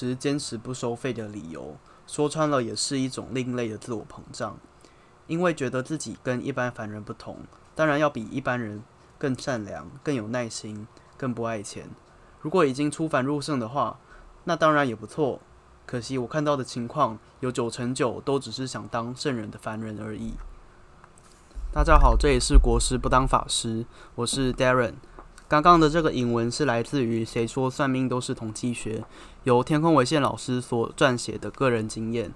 师坚持不收费的理由，说穿了也是一种另类的自我膨胀，因为觉得自己跟一般凡人不同，当然要比一般人更善良、更有耐心、更不爱钱。如果已经出凡入圣的话，那当然也不错。可惜我看到的情况，有九成九都只是想当圣人的凡人而已。大家好，这里是国师不当法师，我是 Darren。刚刚的这个引文是来自于《谁说算命都是统计学》，由天空为线老师所撰写的个人经验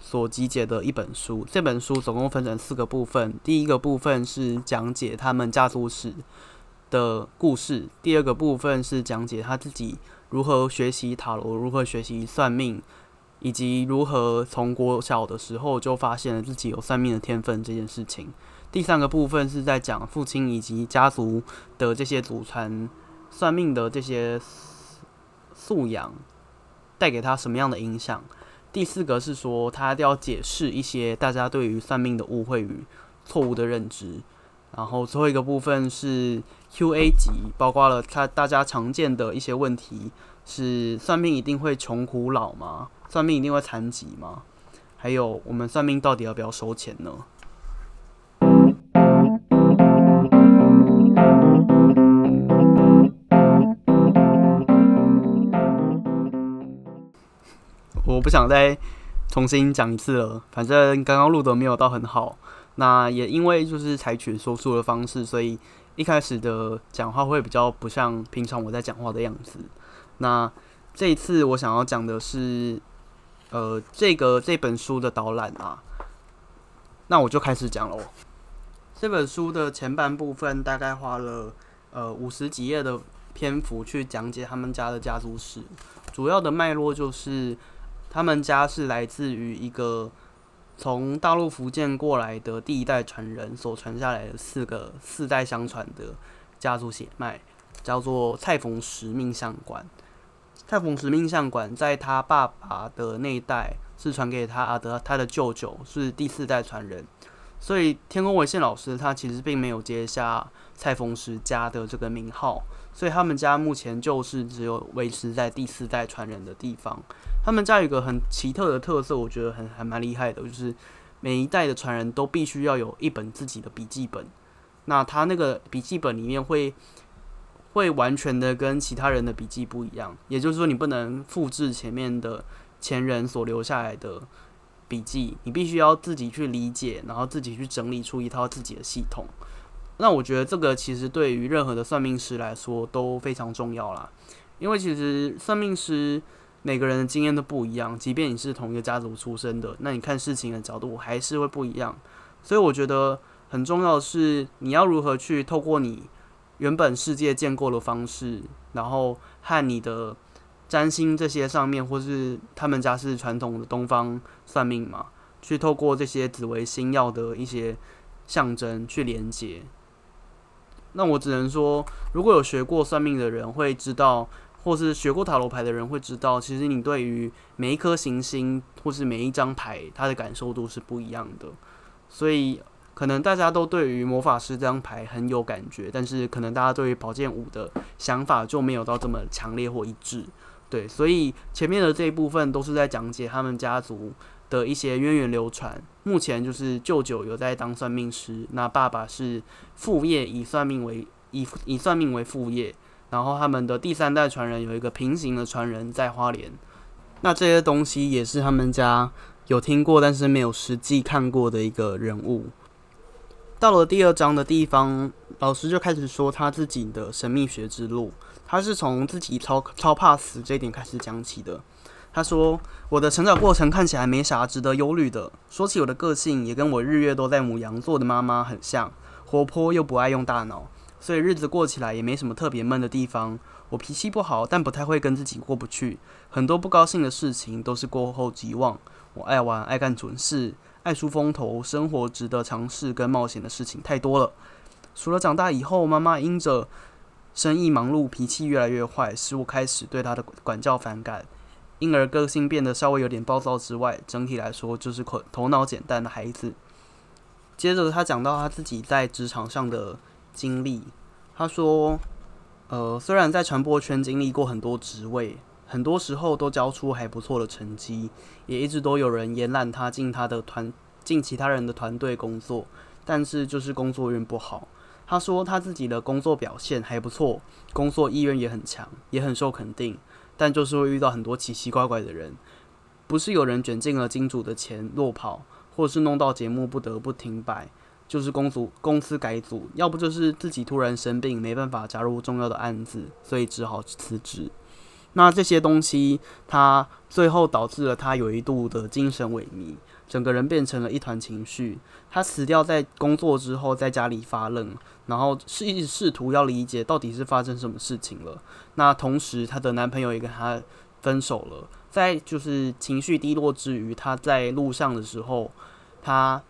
所集结的一本书。这本书总共分成四个部分，第一个部分是讲解他们家族史的故事，第二个部分是讲解他自己如何学习塔罗，如何学习算命，以及如何从国小的时候就发现了自己有算命的天分这件事情。第三个部分是在讲父亲以及家族的这些祖传算命的这些素养带给他什么样的影响。第四个是说他要解释一些大家对于算命的误会与错误的认知。然后最后一个部分是 Q&A 集，包括了他大家常见的一些问题：是算命一定会穷苦老吗？算命一定会残疾吗？还有我们算命到底要不要收钱呢？我不想再重新讲一次了，反正刚刚录的没有到很好。那也因为就是采取说书的方式，所以一开始的讲话会比较不像平常我在讲话的样子。那这一次我想要讲的是，呃，这个这本书的导览啊。那我就开始讲喽。这本书的前半部分大概花了呃五十几页的篇幅去讲解他们家的家族史，主要的脉络就是。他们家是来自于一个从大陆福建过来的第一代传人所传下来的四个四代相传的家族血脉，叫做蔡冯石命相馆。蔡冯石命相馆在他爸爸的那一代是传给他的，他的舅舅是第四代传人，所以天空为限老师他其实并没有接下蔡冯石家的这个名号，所以他们家目前就是只有维持在第四代传人的地方。他们家有一个很奇特的特色，我觉得很还蛮厉害的，就是每一代的传人都必须要有一本自己的笔记本。那他那个笔记本里面会 会完全的跟其他人的笔记不一样，也就是说，你不能复制前面的前人所留下来的笔记，你必须要自己去理解，然后自己去整理出一套自己的系统。那我觉得这个其实对于任何的算命师来说都非常重要啦，因为其实算命师。每个人的经验都不一样，即便你是同一个家族出身的，那你看事情的角度还是会不一样。所以我觉得很重要的是，你要如何去透过你原本世界建构的方式，然后和你的占星这些上面，或是他们家是传统的东方算命嘛，去透过这些紫微星曜的一些象征去连接。那我只能说，如果有学过算命的人会知道。或是学过塔罗牌的人会知道，其实你对于每一颗行星或是每一张牌，它的感受度是不一样的。所以可能大家都对于魔法师这张牌很有感觉，但是可能大家对于宝剑五的想法就没有到这么强烈或一致。对，所以前面的这一部分都是在讲解他们家族的一些源远流传。目前就是舅舅有在当算命师，那爸爸是副业，以算命为以以算命为副业。然后他们的第三代传人有一个平行的传人在花莲，那这些东西也是他们家有听过，但是没有实际看过的一个人物。到了第二章的地方，老师就开始说他自己的神秘学之路。他是从自己超超怕死这一点开始讲起的。他说：“我的成长过程看起来没啥值得忧虑的。说起我的个性，也跟我日月都在母羊座的妈妈很像，活泼又不爱用大脑。”所以日子过起来也没什么特别闷的地方。我脾气不好，但不太会跟自己过不去。很多不高兴的事情都是过后即忘。我爱玩，爱干蠢事，爱出风头。生活值得尝试跟冒险的事情太多了。除了长大以后，妈妈因着生意忙碌，脾气越来越坏，使我开始对她的管教反感，因而个性变得稍微有点暴躁之外，整体来说就是头头脑简单的孩子。接着他讲到他自己在职场上的。经历，他说，呃，虽然在传播圈经历过很多职位，很多时候都交出还不错的成绩，也一直都有人延揽他进他的团进其他人的团队工作，但是就是工作运不好。他说他自己的工作表现还不错，工作意愿也很强，也很受肯定，但就是会遇到很多奇奇怪怪的人，不是有人卷进了金主的钱落跑，或是弄到节目不得不停摆，就是公组公司改组，要不就是自己突然生病没办法加入重要的案子，所以只好辞职。那这些东西，他最后导致了他有一度的精神萎靡。整个人变成了一团情绪，他辞掉在工作之后，在家里发愣，然后是一试图要理解到底是发生什么事情了。那同时，她的男朋友也跟她分手了。在就是情绪低落之余，她在路上的时候，她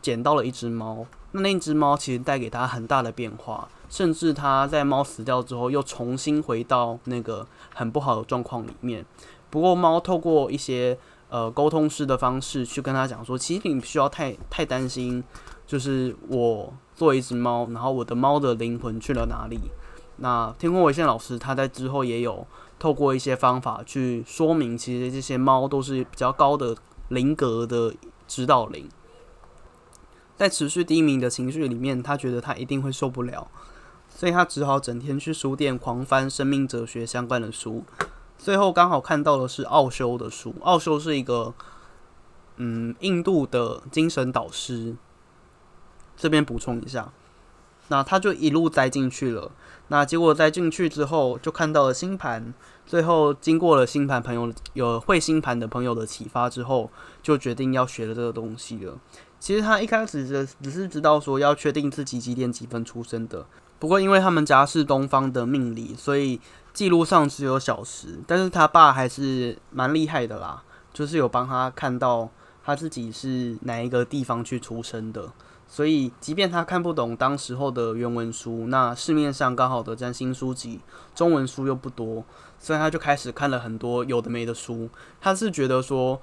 捡到了一只猫。那那只猫其实带给她很大的变化，甚至她在猫死掉之后，又重新回到那个很不好的状况里面。不过，猫透过一些呃，沟通师的方式去跟她讲说，其实你不需要太太担心，就是我做一只猫，然后我的猫的灵魂去了哪里？那天空为线老师他在之后也有透过一些方法去说明，其实这些猫都是比较高的灵格的指导灵，在持续低迷的情绪里面，他觉得他一定会受不了，所以他只好整天去书店狂翻生命哲学相关的书。最后刚好看到的是奥修的书。奥修是一个嗯印度的精神导师。这边补充一下，那他就一路栽进去了。那结果栽进去之后，就看到了星盘。最后经过了星盘朋友有会星盘的朋友的启发之后，就决定要学了这个东西了。其实他一开始只只是知道说要确定自己几点几分出生的。不过因为他们家是东方的命理，所以。记录上只有小时，但是他爸还是蛮厉害的啦，就是有帮他看到他自己是哪一个地方去出生的，所以即便他看不懂当时候的原文书，那市面上刚好的占星书籍中文书又不多，所以他就开始看了很多有的没的书。他是觉得说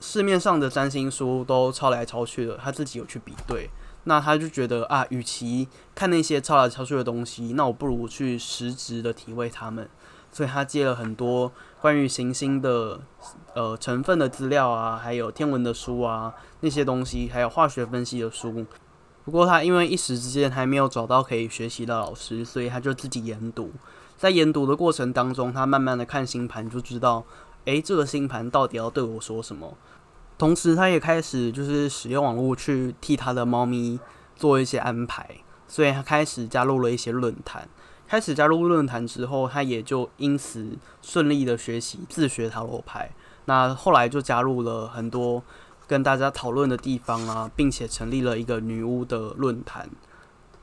市面上的占星书都抄来抄去的，他自己有去比对。那他就觉得啊，与其看那些抄来抄去的东西，那我不如去实质的体会他们。所以他借了很多关于行星的呃成分的资料啊，还有天文的书啊，那些东西，还有化学分析的书。不过他因为一时之间还没有找到可以学习的老师，所以他就自己研读。在研读的过程当中，他慢慢的看星盘，就知道，诶，这个星盘到底要对我说什么。同时，他也开始就是使用网络去替他的猫咪做一些安排，所以他开始加入了一些论坛。开始加入论坛之后，他也就因此顺利的学习自学塔罗牌。那后来就加入了很多跟大家讨论的地方啊，并且成立了一个女巫的论坛。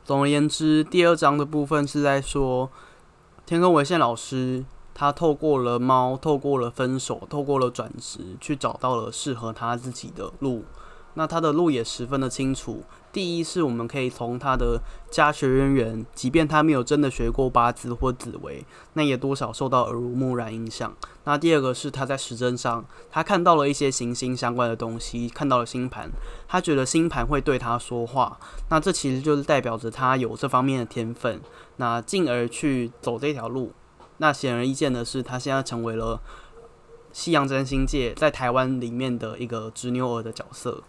总而言之，第二章的部分是在说天空为线老师。他透过了猫，透过了分手，透过了转职，去找到了适合他自己的路。那他的路也十分的清楚。第一是我们可以从他的家学渊源，即便他没有真的学过八字或紫微，那也多少受到耳濡目染影响。那第二个是他在时针上，他看到了一些行星相关的东西，看到了星盘，他觉得星盘会对他说话。那这其实就是代表着他有这方面的天分，那进而去走这条路。那显而易见的是，他现在成为了西洋占星界在台湾里面的一个执牛耳的角色。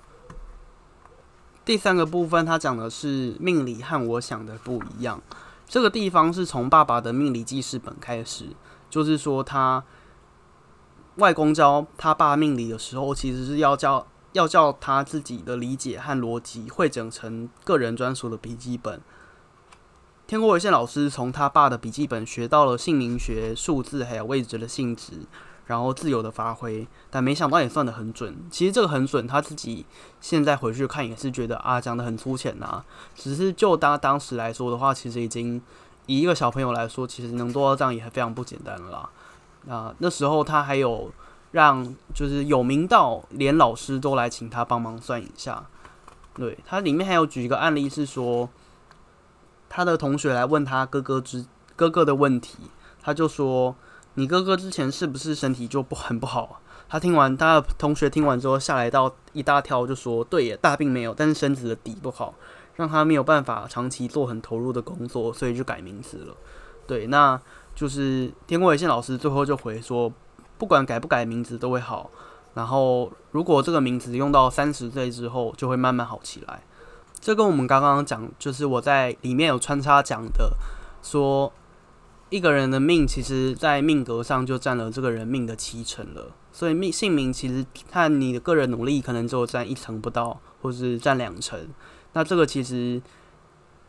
第三个部分，他讲的是命理和我想的不一样。这个地方是从爸爸的命理记事本开始，就是说他外公教他爸命理的时候，其实是要教要叫他自己的理解和逻辑汇整成个人专属的笔记本。天空为线老师从他爸的笔记本学到了姓名学、数字还有位置的性质，然后自由的发挥，但没想到也算得很准。其实这个很准，他自己现在回去看也是觉得啊，讲得很粗浅呐。只是就当当时来说的话，其实已经以一个小朋友来说，其实能做到这样也非常不简单了啦。啊那时候他还有让就是有名到连老师都来请他帮忙算一下。对，他里面还有举一个案例是说。他的同学来问他哥哥之哥哥的问题，他就说：“你哥哥之前是不是身体就不很不好？”他听完，他的同学听完之后吓来到一大跳，就说：“对耶，大病没有，但是身子的底不好，让他没有办法长期做很投入的工作，所以就改名字了。”对，那就是天空为宪老师最后就回说，不管改不改名字都会好。然后如果这个名字用到三十岁之后，就会慢慢好起来。这跟我们刚刚讲，就是我在里面有穿插讲的，说一个人的命，其实在命格上就占了这个人命的七成了。所以命姓名其实看你的个人努力，可能只有占一成不到，或是占两成。那这个其实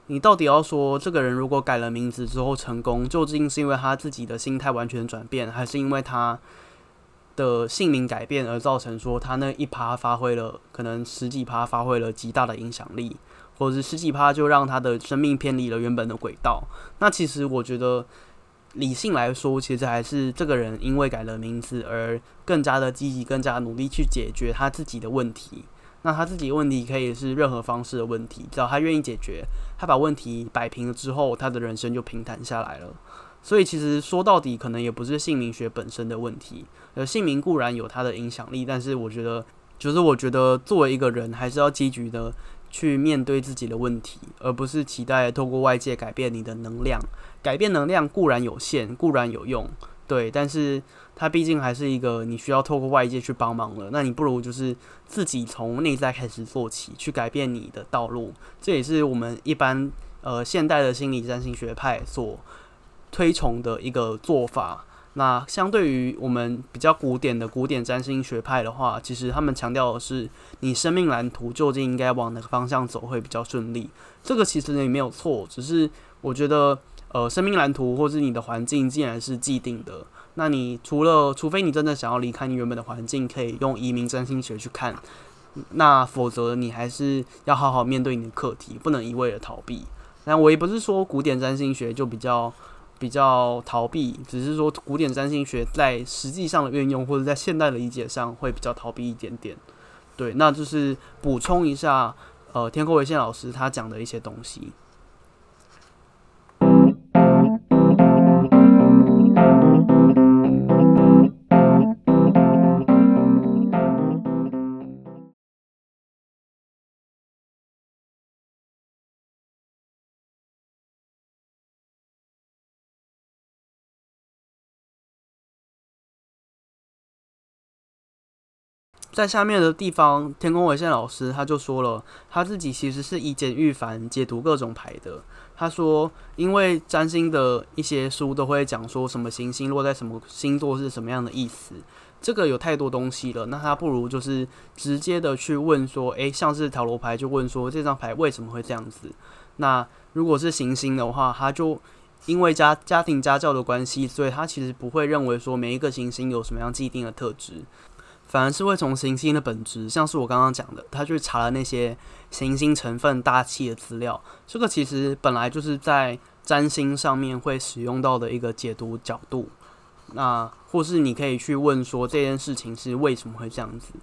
你到底要说，这个人如果改了名字之后成功，究竟是因为他自己的心态完全转变，还是因为他的姓名改变而造成说他那一趴发挥了可能十几趴发挥了极大的影响力？或者是十几趴就让他的生命偏离了原本的轨道。那其实我觉得，理性来说，其实还是这个人因为改了名字而更加的积极、更加努力去解决他自己的问题。那他自己的问题可以是任何方式的问题，只要他愿意解决，他把问题摆平了之后，他的人生就平坦下来了。所以其实说到底，可能也不是姓名学本身的问题。呃，姓名固然有它的影响力，但是我觉得，就是我觉得作为一个人，还是要积极的。去面对自己的问题，而不是期待透过外界改变你的能量。改变能量固然有限，固然有用，对，但是它毕竟还是一个你需要透过外界去帮忙了。那你不如就是自己从内在开始做起，去改变你的道路。这也是我们一般呃现代的心理占星学派所推崇的一个做法。那相对于我们比较古典的古典占星学派的话，其实他们强调的是你生命蓝图究竟应该往哪个方向走会比较顺利。这个其实也没有错，只是我觉得，呃，生命蓝图或是你的环境既然是既定的，那你除了除非你真的想要离开你原本的环境，可以用移民占星学去看，那否则你还是要好好面对你的课题，不能一味的逃避。那我也不是说古典占星学就比较。比较逃避，只是说古典占星学在实际上的运用，或者在现代的理解上会比较逃避一点点。对，那就是补充一下，呃，天空为线老师他讲的一些东西。在下面的地方，天空为宪老师他就说了，他自己其实是以简驭繁解读各种牌的。他说，因为占星的一些书都会讲说什么行星落在什么星座是什么样的意思，这个有太多东西了，那他不如就是直接的去问说，诶，像是塔罗牌就问说这张牌为什么会这样子？那如果是行星的话，他就因为家家庭家教的关系，所以他其实不会认为说每一个行星有什么样既定的特质。反而是会从行星的本质，像是我刚刚讲的，他去查了那些行星成分大气的资料。这个其实本来就是在占星上面会使用到的一个解读角度。那或是你可以去问说这件事情是为什么会这样子。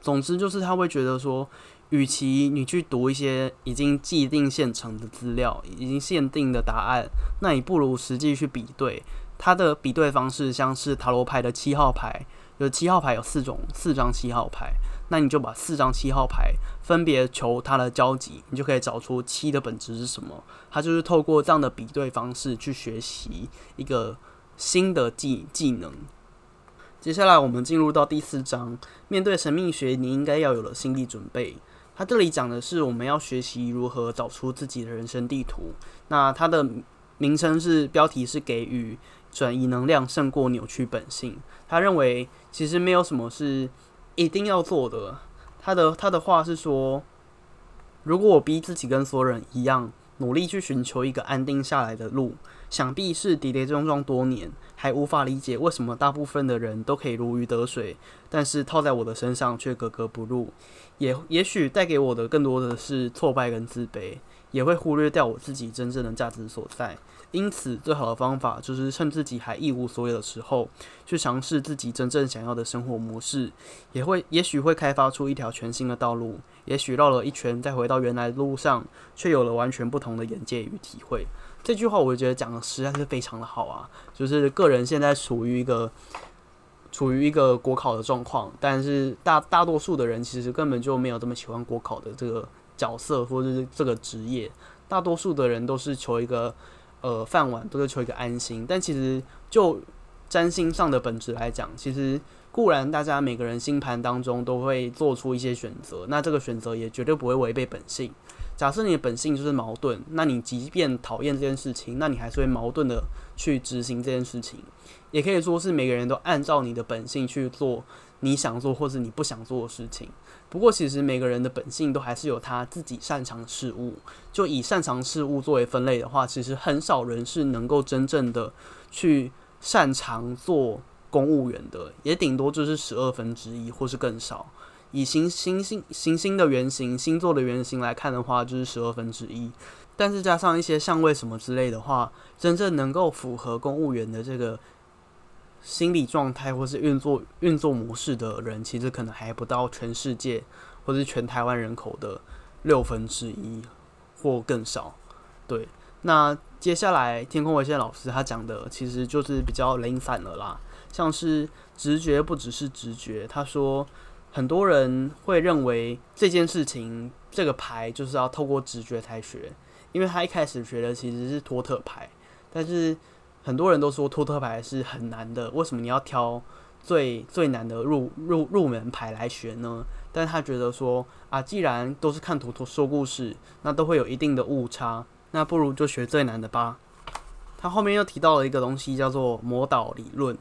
总之就是他会觉得说，与其你去读一些已经既定现成的资料，已经限定的答案，那你不如实际去比对。它的比对方式像是塔罗牌的七号牌。有七号牌有四种，四张七号牌，那你就把四张七号牌分别求它的交集，你就可以找出七的本质是什么。它就是透过这样的比对方式去学习一个新的技技能。接下来我们进入到第四章，面对神秘学，你应该要有了心理准备。它这里讲的是我们要学习如何找出自己的人生地图。那它的名称是标题是给予。转移能量胜过扭曲本性。他认为其实没有什么是一定要做的。他的他的话是说，如果我逼自己跟所有人一样，努力去寻求一个安定下来的路，想必是跌跌撞撞多年，还无法理解为什么大部分的人都可以如鱼得水，但是套在我的身上却格格不入。也也许带给我的更多的是挫败跟自卑，也会忽略掉我自己真正的价值所在。因此，最好的方法就是趁自己还一无所有的时候，去尝试自己真正想要的生活模式，也会也许会开发出一条全新的道路。也许绕了一圈，再回到原来的路上，却有了完全不同的眼界与体会。这句话，我觉得讲的实在是非常的好啊！就是个人现在处于一个处于一个国考的状况，但是大大多数的人其实根本就没有这么喜欢国考的这个角色或者是这个职业，大多数的人都是求一个。呃饭碗，都是求一个安心。但其实就占星上的本质来讲，其实固然大家每个人星盘当中都会做出一些选择，那这个选择也绝对不会违背本性。假设你的本性就是矛盾，那你即便讨厌这件事情，那你还是会矛盾的去执行这件事情。也可以说是每个人都按照你的本性去做你想做或是你不想做的事情。不过，其实每个人的本性都还是有他自己擅长的事物。就以擅长事物作为分类的话，其实很少人是能够真正的去擅长做公务员的，也顶多就是十二分之一或是更少。以行星星行星的原型、星座的原型来看的话，就是十二分之一。但是加上一些相位什么之类的话，真正能够符合公务员的这个心理状态或是运作运作模式的人，其实可能还不到全世界或是全台湾人口的六分之一或更少。对，那接下来天空为先老师他讲的其实就是比较零散了啦，像是直觉不只是直觉，他说。很多人会认为这件事情，这个牌就是要透过直觉才学，因为他一开始学的其实是托特牌，但是很多人都说托特牌是很难的，为什么你要挑最最难的入入入门牌来学呢？但他觉得说啊，既然都是看图图说故事，那都会有一定的误差，那不如就学最难的吧。他后面又提到了一个东西，叫做魔岛理论，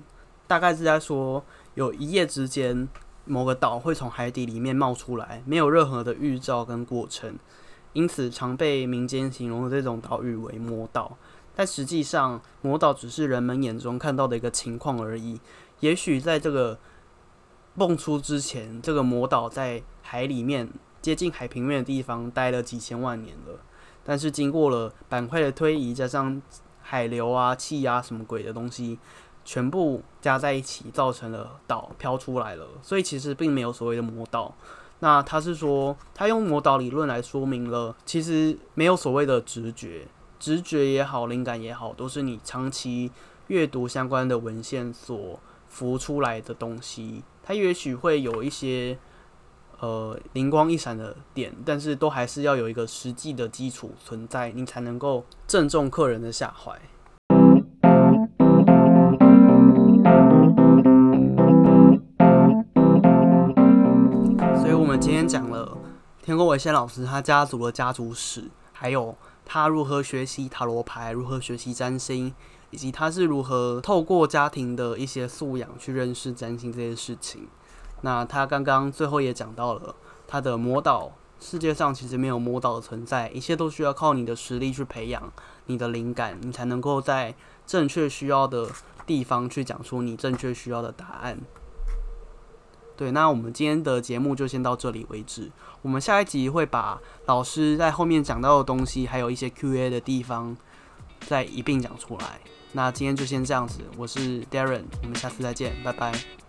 大概是在说有一夜之间。某个岛会从海底里面冒出来，没有任何的预兆跟过程，因此常被民间形容这种岛屿为魔岛。但实际上，魔岛只是人们眼中看到的一个情况而已。也许在这个蹦出之前，这个魔岛在海里面接近海平面的地方待了几千万年了。但是经过了板块的推移，加上海流啊、气压什么鬼的东西。全部加在一起，造成了岛飘出来了，所以其实并没有所谓的魔岛。那他是说，他用魔岛理论来说明了，其实没有所谓的直觉，直觉也好，灵感也好，都是你长期阅读相关的文献所浮出来的东西。它也许会有一些呃灵光一闪的点，但是都还是要有一个实际的基础存在，你才能够正中客人的下怀。所以，我们今天讲了天空伟先老师他家族的家族史，还有他如何学习塔罗牌，如何学习占星，以及他是如何透过家庭的一些素养去认识占星这件事情。那他刚刚最后也讲到了他的魔岛，世界上其实没有魔岛的存在，一切都需要靠你的实力去培养你的灵感，你才能够在正确需要的地方去讲出你正确需要的答案。对，那我们今天的节目就先到这里为止。我们下一集会把老师在后面讲到的东西，还有一些 Q&A 的地方，再一并讲出来。那今天就先这样子，我是 Darren，我们下次再见，拜拜。